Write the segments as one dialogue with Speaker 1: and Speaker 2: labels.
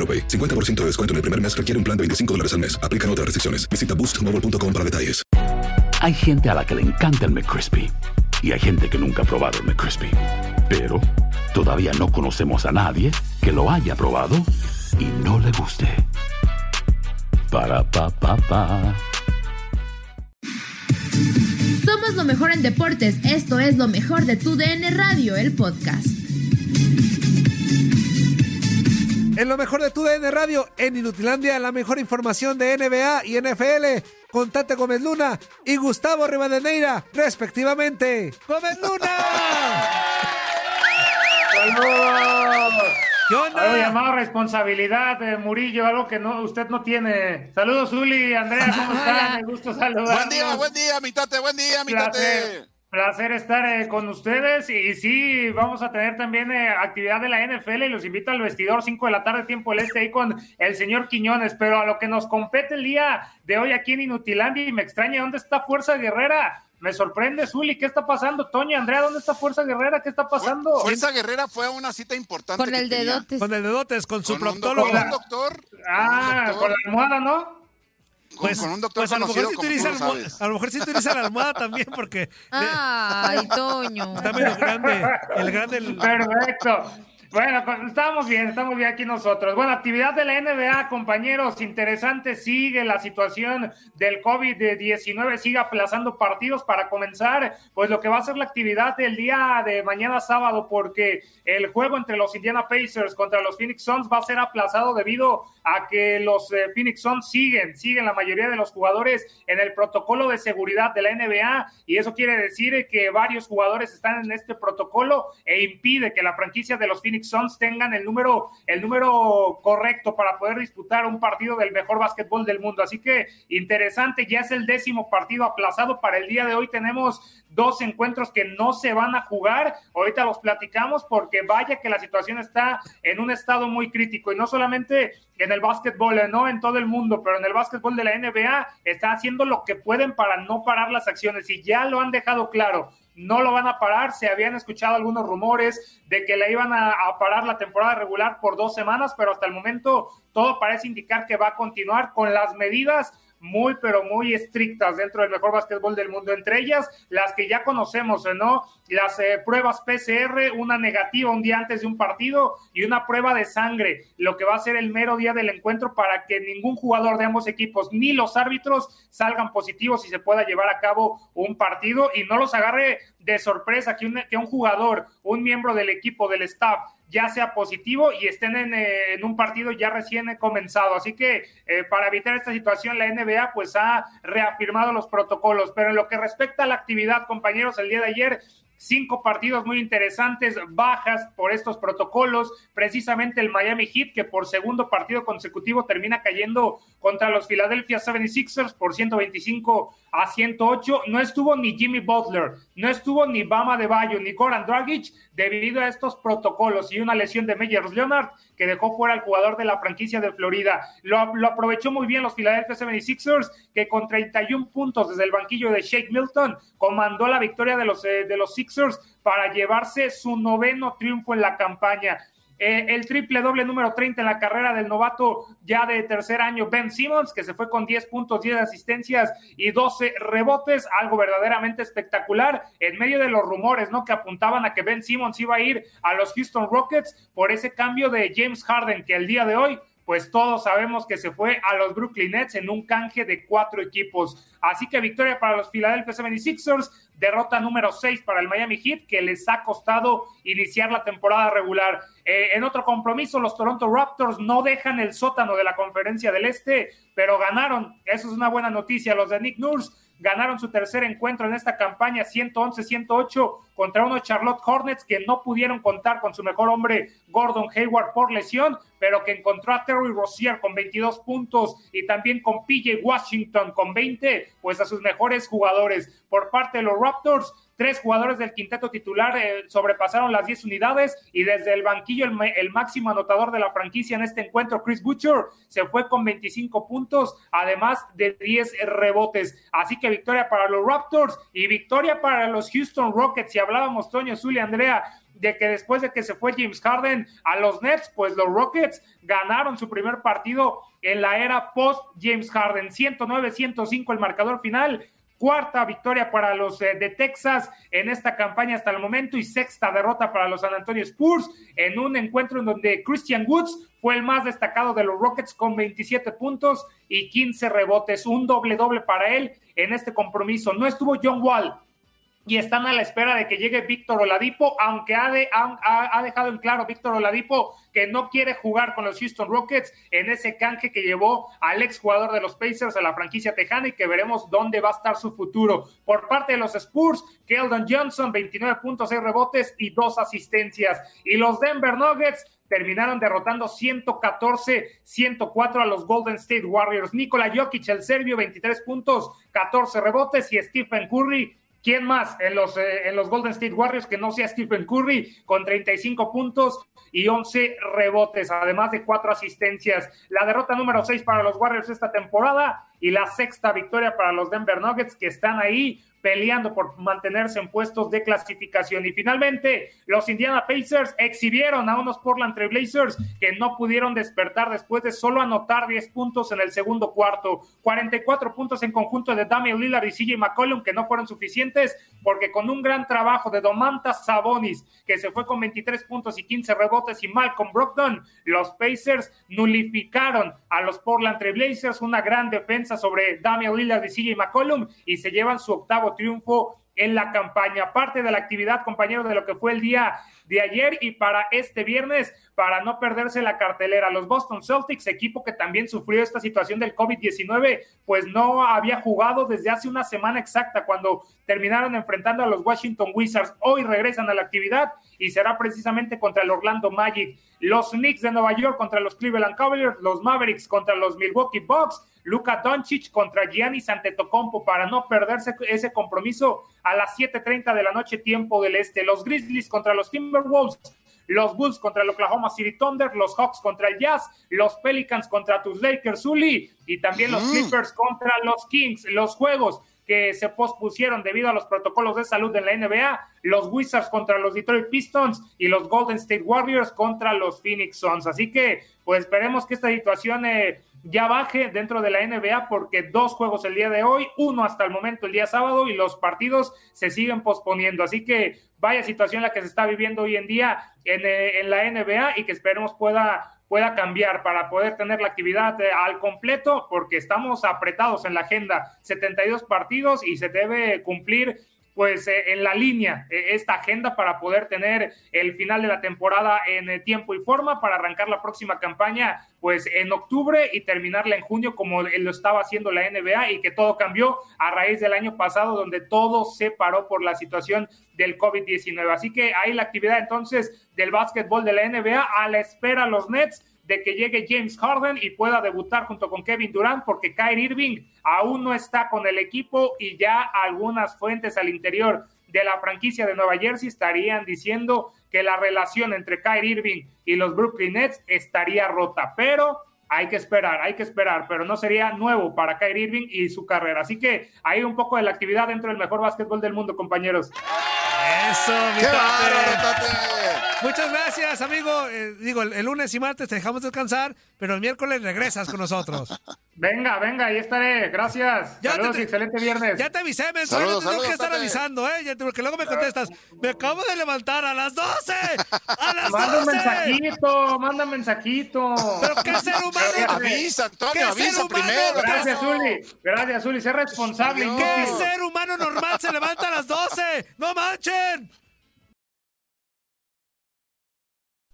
Speaker 1: AroPay. 50% de descuento en el primer mes requiere un plan de 25 dólares al mes. Aplican otras restricciones. Visita boostmobile.com para detalles.
Speaker 2: Hay gente a la que le encanta el McCrispy y hay gente que nunca ha probado el McCrispy. Pero todavía no conocemos a nadie que lo haya probado y no le guste. Para pa pa pa.
Speaker 3: Somos lo mejor en deportes. Esto es lo mejor de tu DN Radio, el podcast.
Speaker 4: En lo mejor de tu DN Radio, en Inutilandia, la mejor información de NBA y NFL, con Tate Gómez Luna y Gustavo Rivadeneira, respectivamente. ¡Gómez Luna!
Speaker 5: ¡Saludos!
Speaker 4: ¿Qué onda?
Speaker 5: Algo llamado responsabilidad, eh, Murillo, algo que no usted no tiene. Saludos, Uli, Andrea, ¿cómo están? Me gusto saludar.
Speaker 6: Buen día, buen día, mi tate, buen día, mi
Speaker 5: Placer.
Speaker 6: tate.
Speaker 5: Placer estar eh, con ustedes y, sí, vamos a tener también eh, actividad de la NFL y los invito al vestidor 5 de la tarde, tiempo del este, ahí con el señor Quiñones, pero a lo que nos compete el día de hoy aquí en Inutilandia y me extraña, ¿dónde está Fuerza Guerrera? Me sorprende, Zuli, ¿qué está pasando? Toño, Andrea, ¿dónde está Fuerza Guerrera? ¿Qué está pasando?
Speaker 6: Fuerza Guerrera fue a una cita importante.
Speaker 7: Con el dedotes.
Speaker 4: Con el dedotes, con su
Speaker 6: Con un,
Speaker 4: proctólogo.
Speaker 6: doctor, un doctor.
Speaker 5: Ah,
Speaker 6: un doctor,
Speaker 5: con la almohada, ¿no?
Speaker 6: Con, con un doctor
Speaker 4: pues a lo mejor sí utiliza
Speaker 6: lo
Speaker 4: almo-
Speaker 6: sabes.
Speaker 4: a lo mejor sí utiliza la almohada también porque
Speaker 7: Ay, Toño.
Speaker 4: está medio grande. El grande el-
Speaker 5: Perfecto. Bueno, estamos bien, estamos bien aquí nosotros. Bueno, actividad de la NBA, compañeros, interesante, sigue la situación del COVID-19, sigue aplazando partidos para comenzar, pues lo que va a ser la actividad del día de mañana sábado, porque el juego entre los Indiana Pacers contra los Phoenix Suns va a ser aplazado debido a que los eh, Phoenix Suns siguen, siguen la mayoría de los jugadores en el protocolo de seguridad de la NBA y eso quiere decir que varios jugadores están en este protocolo e impide que la franquicia de los Phoenix Suns tengan el número, el número correcto para poder disputar un partido del mejor básquetbol del mundo. Así que interesante, ya es el décimo partido aplazado para el día de hoy. Tenemos dos encuentros que no se van a jugar. Ahorita los platicamos porque vaya que la situación está en un estado muy crítico y no solamente en el básquetbol, eh, no en todo el mundo, pero en el básquetbol de la NBA está haciendo lo que pueden para no parar las acciones y ya lo han dejado claro. No lo van a parar. Se habían escuchado algunos rumores de que le iban a, a parar la temporada regular por dos semanas, pero hasta el momento todo parece indicar que va a continuar con las medidas muy, pero muy estrictas dentro del mejor básquetbol del mundo. Entre ellas, las que ya conocemos, ¿eh, ¿no? Las eh, pruebas PCR, una negativa un día antes de un partido y una prueba de sangre, lo que va a ser el mero día del encuentro para que ningún jugador de ambos equipos ni los árbitros salgan positivos y se pueda llevar a cabo un partido y no los agarre de sorpresa que un, que un jugador, un miembro del equipo, del staff, ya sea positivo y estén en, eh, en un partido ya recién comenzado. Así que eh, para evitar esta situación, la NBA pues ha reafirmado los protocolos. Pero en lo que respecta a la actividad, compañeros, el día de ayer cinco partidos muy interesantes, bajas por estos protocolos, precisamente el Miami Heat, que por segundo partido consecutivo termina cayendo contra los Philadelphia 76ers por 125 a 108. No estuvo ni Jimmy Butler, no estuvo ni Bama de Bayo, ni Goran Dragic debido a estos protocolos y una lesión de Meyers Leonard que dejó fuera al jugador de la franquicia de Florida. Lo, aprovechó muy bien los Philadelphia 76ers, que con 31 puntos desde el banquillo de Shake Milton comandó la victoria de los, eh, de los Sixers para llevarse su noveno triunfo en la campaña. Eh, el triple doble número 30 en la carrera del novato ya de tercer año, Ben Simmons, que se fue con 10 puntos, 10 asistencias y 12 rebotes, algo verdaderamente espectacular en medio de los rumores, ¿no? Que apuntaban a que Ben Simmons iba a ir a los Houston Rockets por ese cambio de James Harden, que el día de hoy pues todos sabemos que se fue a los Brooklyn Nets en un canje de cuatro equipos. Así que victoria para los Philadelphia 76ers, derrota número 6 para el Miami Heat, que les ha costado iniciar la temporada regular. Eh, en otro compromiso, los Toronto Raptors no dejan el sótano de la conferencia del Este, pero ganaron. Eso es una buena noticia. Los de Nick Nurse ganaron su tercer encuentro en esta campaña 111-108 contra unos Charlotte Hornets que no pudieron contar con su mejor hombre Gordon Hayward por lesión, pero que encontró a Terry Rozier con 22 puntos y también con PJ Washington con 20, pues a sus mejores jugadores. Por parte de los Raptors, Tres jugadores del quinteto titular eh, sobrepasaron las 10 unidades y desde el banquillo el, máximo anotador de la franquicia en este encuentro, Chris Butcher, se fue con 25 puntos, además de 10 rebotes. Así que victoria para los Raptors y victoria para los Houston Rockets. Si hablábamos, Toño, Zuli, Andrea, de que después de que se fue James Harden a los Nets, pues los Rockets ganaron su primer partido en la era post James Harden. 109-105 el marcador final cuarta victoria para los eh, de Texas en esta campaña hasta el momento y sexta derrota para los San Antonio Spurs en un encuentro en donde Christian Woods fue el más destacado de los Rockets con 27 puntos y 15 rebotes, un doble doble para él en este compromiso. No estuvo John Wall, y están a la espera de que llegue Víctor Oladipo, aunque ha, ha, dejado en claro Víctor Oladipo que no quiere jugar con los Houston Rockets en ese canje que llevó al exjugador de los Pacers a la franquicia tejana y que veremos dónde va a estar su futuro. Por parte de los Spurs, Keldon Johnson, 29 puntos, 6 rebotes y dos asistencias. Y los Denver Nuggets terminaron derrotando 114-104 a los Golden State Warriors. Nikola Jokic, el serbio, 23 puntos, 14 rebotes y Stephen Curry, ¿Quién más en los, eh, en los Golden State Warriors que no sea Stephen Curry con 35 puntos y 11 rebotes, además de cuatro asistencias? La derrota número 6 para los Warriors esta temporada y la sexta victoria para los Denver Nuggets que están ahí peleando por mantenerse en puestos de clasificación. Y finalmente, los Indiana Pacers exhibieron a unos Portland Trailblazers que no pudieron despertar después de solo anotar 10 puntos en el segundo cuarto. 44 puntos en conjunto de Damian Lillard y CJ McCollum que no fueron suficientes porque con un gran trabajo de Domantas Sabonis que se fue con 23 puntos y 15 rebotes y Malcolm Brogdon, los Pacers nulificaron a los Portland Trailblazers una gran defensa sobre Damian Lillard y CJ McCollum y se llevan su octavo triunfo en la campaña. Parte de la actividad, compañeros, de lo que fue el día de ayer y para este viernes, para no perderse la cartelera. Los Boston Celtics, equipo que también sufrió esta situación del COVID-19, pues no había jugado desde hace una semana exacta cuando terminaron enfrentando a los Washington Wizards. Hoy regresan a la actividad y será precisamente contra el Orlando Magic. Los Knicks de Nueva York contra los Cleveland Cavaliers, los Mavericks contra los Milwaukee Bucks, Luka Doncic contra Giannis Antetokounmpo para no perderse ese compromiso a las 7:30 de la noche tiempo del este. Los Grizzlies contra los Timberwolves, los Bulls contra el Oklahoma City Thunder, los Hawks contra el Jazz, los Pelicans contra tus Lakers, Uli, y también los Clippers contra los Kings. Los juegos que se pospusieron debido a los protocolos de salud en la NBA, los Wizards contra los Detroit Pistons y los Golden State Warriors contra los Phoenix Suns. Así que, pues esperemos que esta situación eh, ya baje dentro de la NBA porque dos juegos el día de hoy, uno hasta el momento el día sábado y los partidos se siguen posponiendo. Así que vaya situación la que se está viviendo hoy en día en, eh, en la NBA y que esperemos pueda pueda cambiar para poder tener la actividad eh, al completo, porque estamos apretados en la agenda, 72 partidos y se debe cumplir pues eh, en la línea eh, esta agenda para poder tener el final de la temporada en eh, tiempo y forma para arrancar la próxima campaña pues en octubre y terminarla en junio como lo estaba haciendo la NBA y que todo cambió a raíz del año pasado donde todo se paró por la situación del COVID-19. Así que ahí la actividad entonces del básquetbol de la NBA a la espera los Nets de que llegue James Harden y pueda debutar junto con Kevin Durant, porque Kyrie Irving aún no está con el equipo y ya algunas fuentes al interior de la franquicia de Nueva Jersey estarían diciendo que la relación entre Kyrie Irving y los Brooklyn Nets estaría rota, pero hay que esperar, hay que esperar, pero no sería nuevo para Kyrie Irving y su carrera. Así que hay un poco de la actividad dentro del mejor básquetbol del mundo, compañeros.
Speaker 4: Eso, mi
Speaker 6: ¡Qué
Speaker 4: tate.
Speaker 6: bárbaro, Tate!
Speaker 4: Muchas gracias, amigo. Eh, digo, el, el lunes y martes te dejamos descansar, pero el miércoles regresas con nosotros.
Speaker 5: Venga, venga, ahí estaré. Gracias.
Speaker 4: Ya
Speaker 5: Saludos
Speaker 4: te-
Speaker 5: y excelente viernes.
Speaker 4: Ya te avisé, no
Speaker 6: Saludos,
Speaker 4: te tengo que estar
Speaker 6: Tate.
Speaker 4: avisando, ¿eh? Ya te- Porque luego me contestas, me acabo de levantar a las 12. ¡A las
Speaker 5: Manda un
Speaker 4: 12!
Speaker 5: mensajito, manda un mensajito.
Speaker 4: Pero qué ser humano,
Speaker 6: Avisa, Antonio,
Speaker 4: ¿Qué ser
Speaker 6: avisa
Speaker 4: humano?
Speaker 6: primero.
Speaker 5: Gracias, Zuli. Gracias, Zuli. Sé responsable.
Speaker 4: ¿qué ser humano normal se levanta a las 12? ¡No manchen!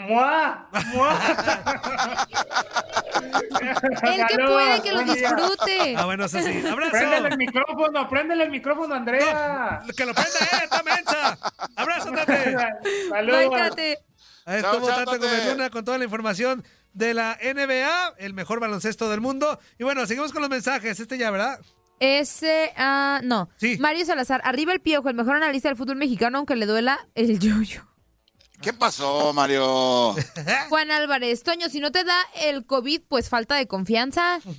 Speaker 5: ¡Mua! ¡Mua!
Speaker 7: El que puede que lo disfrute.
Speaker 4: Ah, bueno, eso sí.
Speaker 5: Préndele
Speaker 4: ¡Abrazo!
Speaker 5: el micrófono, préndele el micrófono, Andrea.
Speaker 4: ¡Que lo prenda, eh! ¡Está mensa! ¡Abrazo, Tate!
Speaker 5: Saludos.
Speaker 4: Ahí
Speaker 6: Chao,
Speaker 4: estuvo
Speaker 6: chao,
Speaker 4: Tate. Luna con toda la información de la NBA, el mejor baloncesto del mundo. Y bueno, seguimos con los mensajes. Este ya, ¿verdad?
Speaker 7: Ese, ah, no.
Speaker 4: Sí.
Speaker 7: Mario Salazar, arriba el piojo, el mejor analista del fútbol mexicano, aunque le duela el yoyo.
Speaker 6: ¿Qué pasó, Mario?
Speaker 7: Juan Álvarez, Toño, si no te da el COVID, pues falta de confianza.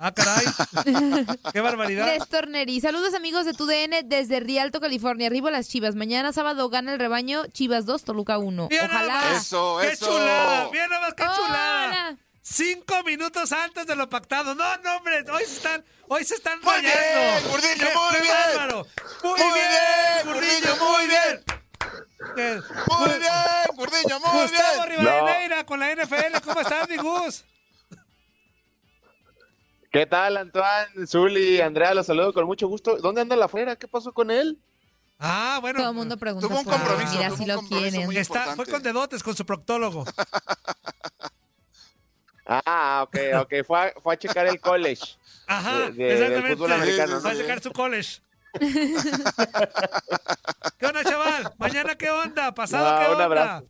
Speaker 4: Ah, caray. ¡Qué barbaridad!
Speaker 7: Néstor Neri, saludos amigos de TUDN desde Rialto, California. Arriba las Chivas. Mañana sábado gana el rebaño Chivas 2, Toluca 1.
Speaker 4: Mira nada
Speaker 7: Ojalá.
Speaker 4: más.
Speaker 6: Eso,
Speaker 4: ¡Qué
Speaker 6: eso.
Speaker 4: chulada! ¡Mira nada más qué
Speaker 7: Hola.
Speaker 4: chulada! Cinco minutos antes de lo pactado. No, no, hombre. Hoy se están, hoy se están
Speaker 6: Muy
Speaker 4: rayando.
Speaker 6: bien, Gordillo,
Speaker 4: ¡Qué-
Speaker 6: muy bien!
Speaker 4: bárbaro! ¡Muy,
Speaker 6: Muy
Speaker 4: bien,
Speaker 6: bien,
Speaker 4: Gordillo!
Speaker 6: Gordillo,
Speaker 4: ¡Muy bien!
Speaker 6: Muy bien, Gurdiño, muy
Speaker 4: Gustavo
Speaker 6: bien.
Speaker 4: Rivadeneira con la NFL. ¿Cómo estás, mi Gus?
Speaker 8: ¿Qué tal, Antoine, Zuli, Andrea? Los saludo con mucho gusto. ¿Dónde anda la fuera? ¿Qué pasó con él?
Speaker 4: Ah, bueno.
Speaker 7: Todo el mundo pregunta.
Speaker 6: Tuvo un compromiso,
Speaker 7: Mira,
Speaker 6: tuvo
Speaker 7: si
Speaker 6: un
Speaker 7: lo
Speaker 6: compromiso
Speaker 7: quieren.
Speaker 6: muy
Speaker 4: Está, fue con dedotes con su proctólogo.
Speaker 8: Ah, ok, ok. Fue a, fue a checar el college.
Speaker 4: Ajá,
Speaker 8: De- de- del
Speaker 4: exactamente. Va a
Speaker 8: ¿no?
Speaker 4: checar su college. ¿Qué onda, chaval? ¿Mañana qué onda? ¿Pasado
Speaker 8: No,
Speaker 4: qué
Speaker 8: un
Speaker 4: onda?
Speaker 8: abrazo.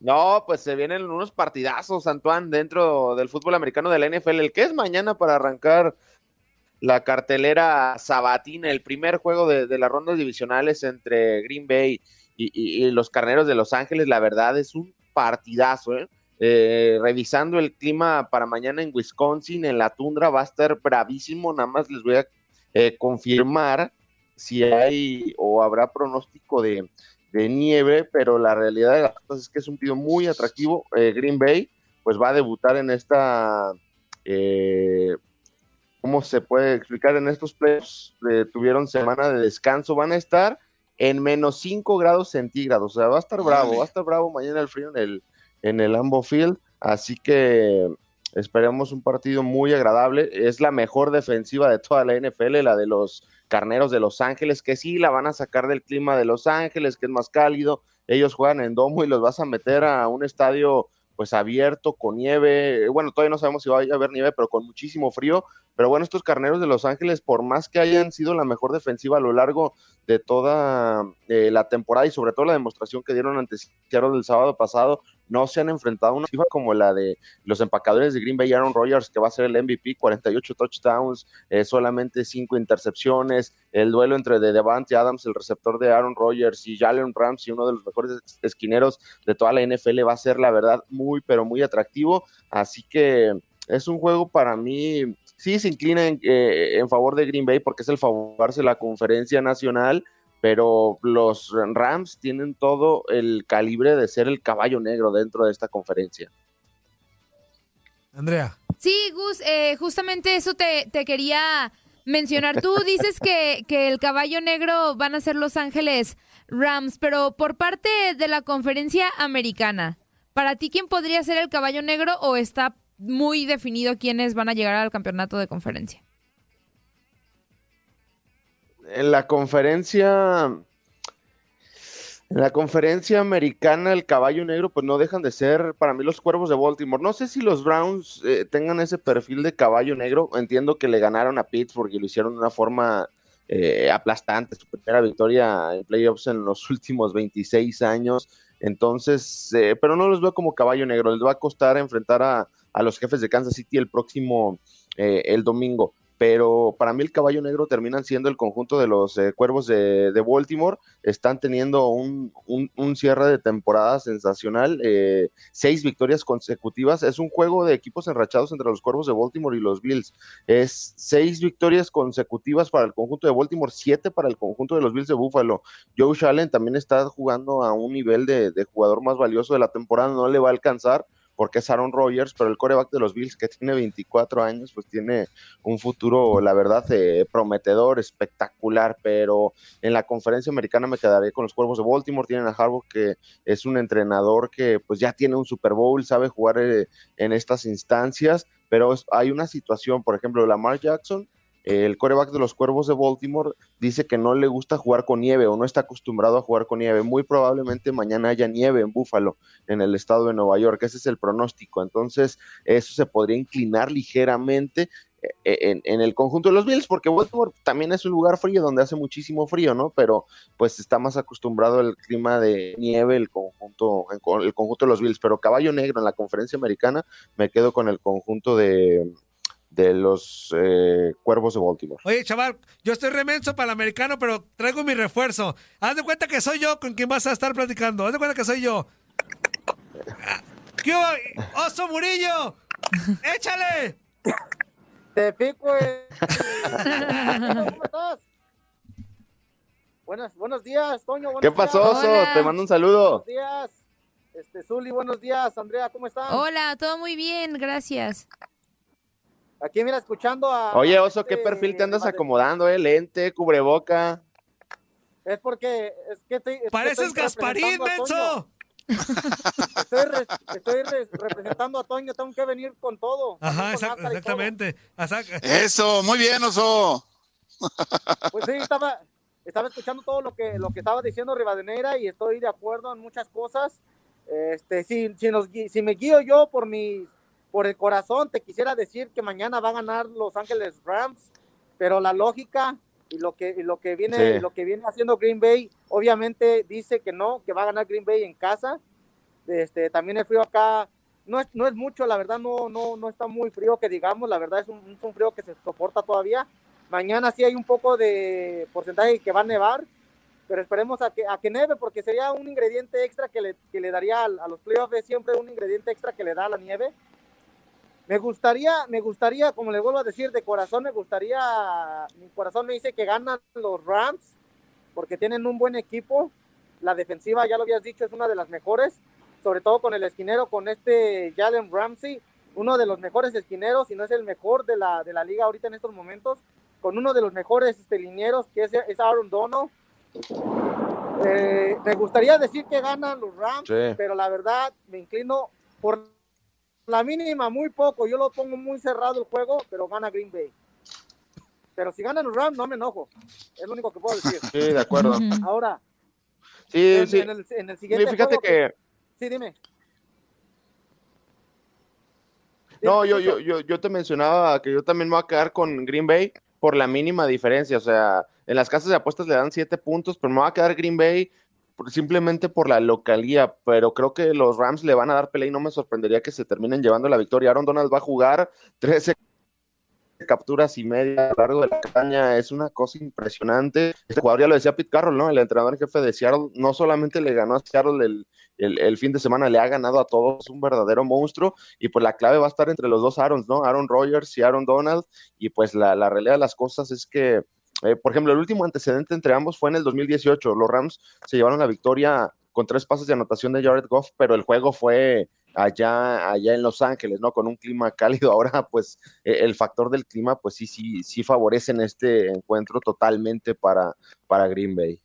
Speaker 8: No, pues se vienen unos partidazos, Antoine, dentro del fútbol americano de la NFL. El que es mañana para arrancar la cartelera sabatina, el primer juego de, de las rondas divisionales entre Green Bay y, y- y los Carneros de Los Ángeles. La verdad es un partidazo, ¿eh? Eh, revisando el clima para mañana en Wisconsin, en la tundra, va a estar bravísimo. Nada más les voy a eh, confirmar si hay o habrá pronóstico de, de nieve, pero la realidad de las cosas es que es un partido muy atractivo. Eh, Green Bay, pues va a debutar en esta, eh, ¿cómo se puede explicar? En estos playoffs eh, tuvieron semana de descanso, van a estar en menos 5 grados centígrados, o sea, va a estar bravo, va a estar bravo mañana el frío en el, en el Lambeau Field, así que esperemos un partido muy agradable, es la mejor defensiva de toda la NFL, la de los Carneros de Los Ángeles, que sí la van a sacar del clima de Los Ángeles, que es más cálido, ellos juegan en domo y los vas a meter a un estadio pues abierto, con nieve, bueno, todavía no sabemos si va a haber nieve, pero con muchísimo frío, pero bueno, estos Carneros de Los Ángeles, por más que hayan sido la mejor defensiva a lo largo de toda eh, la temporada y sobre todo la demostración que dieron ante Seattle el sábado pasado, no se han enfrentado a una FIFA como la de los empacadores de Green Bay, Aaron Rodgers, que va a ser el MVP, 48 touchdowns, eh, solamente 5 intercepciones, el duelo entre de Devante Adams, el receptor de Aaron Rodgers, y Jalen Ramsey, uno de los mejores es- esquineros de toda la NFL, va a ser la verdad muy, pero muy atractivo, así que es un juego para mí sí se inclina en, eh, en favor de Green Bay porque es el favorarse la conferencia nacional, pero los Rams tienen todo el calibre de ser el caballo negro dentro de esta conferencia.
Speaker 4: Andrea.
Speaker 7: Sí, Gus, eh, justamente eso te, te quería mencionar. Tú dices que, que el caballo negro van a ser Los Ángeles Rams, pero por parte de la conferencia americana, ¿para ti quién podría ser el caballo negro o está muy definido quiénes van a llegar al campeonato de conferencia?
Speaker 8: En la conferencia, en la conferencia americana, el caballo negro, pues no dejan de ser para mí los cuervos de Baltimore. No sé si los Browns eh, tengan ese perfil de caballo negro. Entiendo que le ganaron a Pittsburgh y lo hicieron de una forma eh, aplastante, su primera victoria en playoffs en los últimos 26 años. Entonces, eh, pero no los veo como caballo negro. Les va a costar enfrentar a, a los jefes de Kansas City el próximo, eh, el domingo pero para mí el caballo negro terminan siendo el conjunto de los eh, cuervos de, Baltimore. Están teniendo un, un, cierre de temporada sensacional, eh, seis victorias consecutivas. Es un juego de equipos enrachados entre los cuervos de Baltimore y los Bills. Es seis victorias consecutivas para el conjunto de Baltimore, siete para el conjunto de los Bills de Buffalo. Joe Allen también está jugando a un nivel de jugador más valioso de la temporada, no le va a alcanzar porque es Aaron Rodgers, pero el coreback de los Bills, que tiene 24 años, pues tiene un futuro, la verdad, eh, prometedor, espectacular, pero en la conferencia americana me quedaré con los Cuervos de Baltimore, tienen a Harbaugh, que es un entrenador que pues ya tiene un Super Bowl, sabe jugar eh, en estas instancias, pero hay una situación, por ejemplo, Lamar Jackson, el coreback de los Cuervos de Baltimore dice que no le gusta jugar con nieve o no está acostumbrado a jugar con nieve. Muy probablemente mañana haya nieve en Búfalo, en el estado de Nueva York. Ese es el pronóstico. Entonces, eso se podría inclinar ligeramente eh, en, en, el conjunto de los Bills, porque Baltimore también es un lugar frío donde hace muchísimo frío, ¿no? Pero pues está más acostumbrado al clima de nieve el conjunto, el conjunto de los Bills. Pero caballo negro en la conferencia americana, me quedo con el conjunto de, de los eh, Cuervos de Baltimore.
Speaker 4: Oye, chaval, yo estoy remenso para el americano, pero traigo mi refuerzo. Haz de cuenta que soy yo con quien vas a estar platicando. Haz de cuenta que soy yo. ¿Qué ¡Oso Murillo! ¡Échale!
Speaker 9: Te pico, ¿Cómo estás? Buenas, buenos días, Toño. Buenos
Speaker 8: ¿Qué pasó,
Speaker 9: días.
Speaker 8: Oso? Hola. Te mando un saludo.
Speaker 9: Buenos días. Este, Zuli, buenos días. Andrea, ¿cómo estás?
Speaker 7: Hola, todo muy bien, gracias.
Speaker 9: Aquí, mira, escuchando a...
Speaker 8: Oye, Oso, ¿qué perfil te andas acomodando, eh? Lente, cubreboca.
Speaker 9: Es porque... Es que estoy, es
Speaker 4: ¡Pareces
Speaker 9: que estoy
Speaker 4: Gasparín, menso!
Speaker 9: estoy, re, estoy re, representando a Toño, tengo que venir con todo.
Speaker 4: Ajá,
Speaker 9: con
Speaker 4: exact, exactamente.
Speaker 6: Eso, muy bien, Oso.
Speaker 9: Pues sí, estaba, estaba escuchando todo lo que, lo que estaba diciendo Rivadeneira y estoy de acuerdo en muchas cosas. Este, si, si, nos, si me guío yo por mis por el corazón te quisiera decir que mañana va a ganar Los Ángeles Rams, pero la lógica y lo que y lo que viene sí. lo que viene haciendo Green Bay obviamente dice que no, que va a ganar Green Bay en casa. Este, también el frío acá no es, no es mucho, la verdad no no no está muy frío que digamos, la verdad es un, es un frío que se soporta todavía. Mañana sí hay un poco de porcentaje que va a nevar, pero esperemos a que, a que neve porque sería un ingrediente extra que le, que le daría a, a los playoffs, es siempre un ingrediente extra que le da la nieve me gustaría, me gustaría, como le vuelvo a decir, de corazón, me gustaría, mi corazón me dice que ganan los Rams, porque tienen un buen equipo. La defensiva, ya lo habías dicho, es una de las mejores, sobre todo con el esquinero, con este Jalen Ramsey, uno de los mejores esquineros, si no es el mejor de la, de la liga ahorita en estos momentos, con uno de los mejores este, linieros, que es, es Aaron Dono. Eh, me gustaría decir que ganan los Rams, sí. pero la verdad me inclino por la mínima, muy poco. Yo lo pongo muy cerrado el juego, pero gana Green Bay. Pero si ganan los Rams, no me enojo. Es lo único que puedo decir.
Speaker 8: Sí, de acuerdo.
Speaker 9: Ahora,
Speaker 8: sí,
Speaker 9: en,
Speaker 8: sí.
Speaker 9: En, el, en el siguiente
Speaker 8: sí, fíjate
Speaker 9: juego
Speaker 8: que...
Speaker 9: que... Sí, dime.
Speaker 8: No, yo, yo, yo, yo te mencionaba que yo también me voy a quedar con Green Bay por la mínima diferencia. O sea, en las casas de apuestas le dan siete puntos, pero me voy a quedar Green Bay simplemente por la localía, pero creo que los Rams le van a dar pelea y no me sorprendería que se terminen llevando la victoria. Aaron Donald va a jugar 13 capturas y media a lo largo de la caña, es una cosa impresionante. Este jugador ya lo decía Pete Carroll, ¿no? El entrenador jefe de Seattle no solamente le ganó a Seattle el, el, fin de semana, le ha ganado a todos, un verdadero monstruo, y pues la clave va a estar entre los dos Aarons, ¿no? Aaron Rodgers y Aaron Donald, y pues la, la realidad de las cosas es que, eh, por ejemplo, el último antecedente entre ambos fue en el 2018, los Rams se llevaron la victoria con tres pases de anotación de Jared Goff, pero el juego fue allá, allá en Los Ángeles, ¿no? Con un clima cálido. Ahora, pues, e, el factor del clima, pues sí, sí, sí favorece en este encuentro totalmente para, para Green Bay.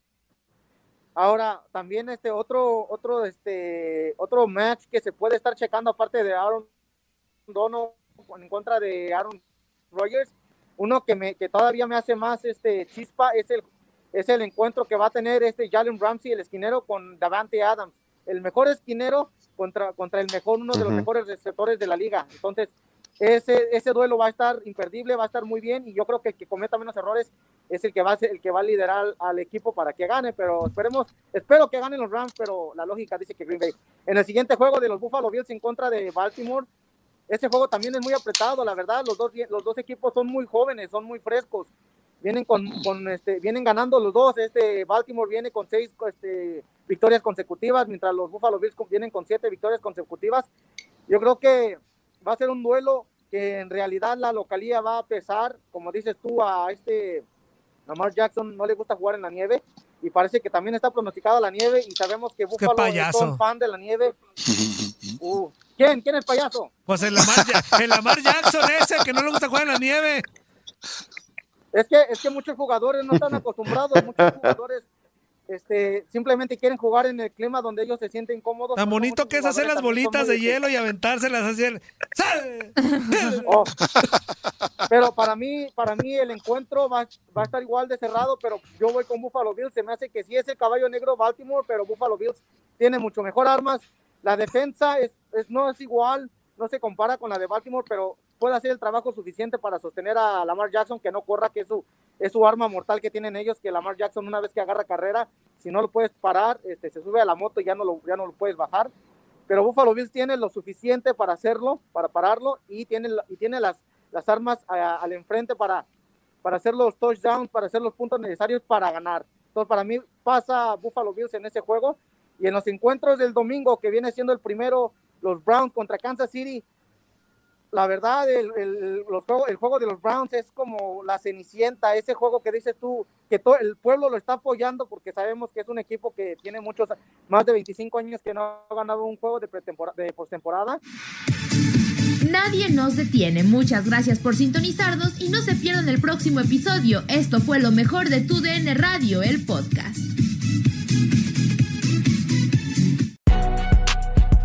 Speaker 9: Ahora, también este otro, otro, este, otro match que se puede estar checando aparte de Aaron Dono en contra de Aaron Rodgers, uno que me, que todavía me hace más este chispa es el, es el encuentro que va a tener este Jalen Ramsey, el esquinero, con Davante Adams, el mejor esquinero contra, contra el mejor, uno de los mejores receptores de la liga. Entonces, ese, ese duelo va a estar imperdible, va a estar muy bien y yo creo que el que cometa menos errores es el que va a ser, el que va a liderar al equipo para que gane, pero esperemos, espero que ganen los Rams, pero la lógica dice que Green Bay. En el siguiente juego de los Buffalo Bills en contra de Baltimore, ese juego también es muy apretado, la verdad, los dos, los dos equipos son muy jóvenes, son muy frescos, vienen con, con este, vienen ganando los dos, este Baltimore viene con seis este, victorias consecutivas, mientras los Buffalo Bills vienen con siete victorias consecutivas. Yo creo que va a ser un duelo que en realidad la localía va a pesar, como dices tú, a este Lamar Jackson no le gusta jugar en la nieve y parece que también está pronosticada la nieve y sabemos que Buffalo es un fan de la nieve. Uh, ¿Quién? ¿Quién es payaso?
Speaker 4: Pues el Lamar, el Lamar Jackson ese que no le gusta jugar en la nieve.
Speaker 9: Es que, es que muchos jugadores no están acostumbrados, muchos jugadores este, simplemente quieren jugar en el clima donde ellos se sienten cómodos.
Speaker 4: Tan bonito que es hacer las bolitas de hielo y aventárselas así.
Speaker 9: Oh. Pero para mí, para mí el encuentro va, va, a estar igual de cerrado, pero yo voy con Buffalo Bills. Se me hace que sí es el caballo negro Baltimore, pero Buffalo Bills tiene mucho mejor armas. La defensa es, es, no es igual, no se compara con la de Baltimore, pero puede hacer el trabajo suficiente para sostener a Lamar Jackson, que no corra, que es su, es su arma mortal que tienen ellos, que Lamar Jackson una vez que agarra carrera, si no lo puedes parar, este, se sube a la moto y ya no lo, ya no lo puedes bajar. Pero Buffalo Bills tiene lo suficiente para hacerlo, para pararlo, y tiene, y tiene las, las armas al enfrente para, para hacer los touchdowns, para hacer los puntos necesarios para ganar. Entonces, para mí pasa Buffalo Bills en ese juego. Y en los encuentros del domingo, que viene siendo el primero, los Browns contra Kansas City, la verdad, el, el, el, juego de los Browns es como la cenicienta, ese juego que dices tú, que todo el pueblo lo está apoyando porque sabemos que es un equipo que tiene muchos, más de 25 años que no ha ganado un juego de, de postemporada.
Speaker 3: Nadie nos detiene. Muchas gracias por sintonizarnos y no se pierdan el próximo episodio. Esto fue lo mejor de tu DN Radio, el podcast.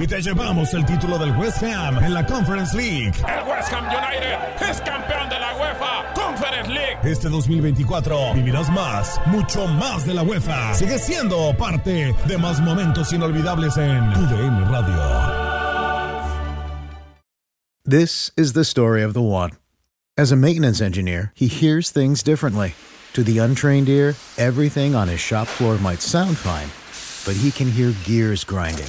Speaker 10: Y te llevamos el título del West Ham en la Conference League.
Speaker 11: El West Ham United es campeón de la UEFA Conference League.
Speaker 10: Este 2024 vivirás más, mucho más de la UEFA. Sigue siendo parte de más momentos inolvidables en tu DN Radio.
Speaker 12: This is the story of the one. As a maintenance engineer, he hears things differently. To the untrained ear, everything on his shop floor might sound fine, but he can hear gears grinding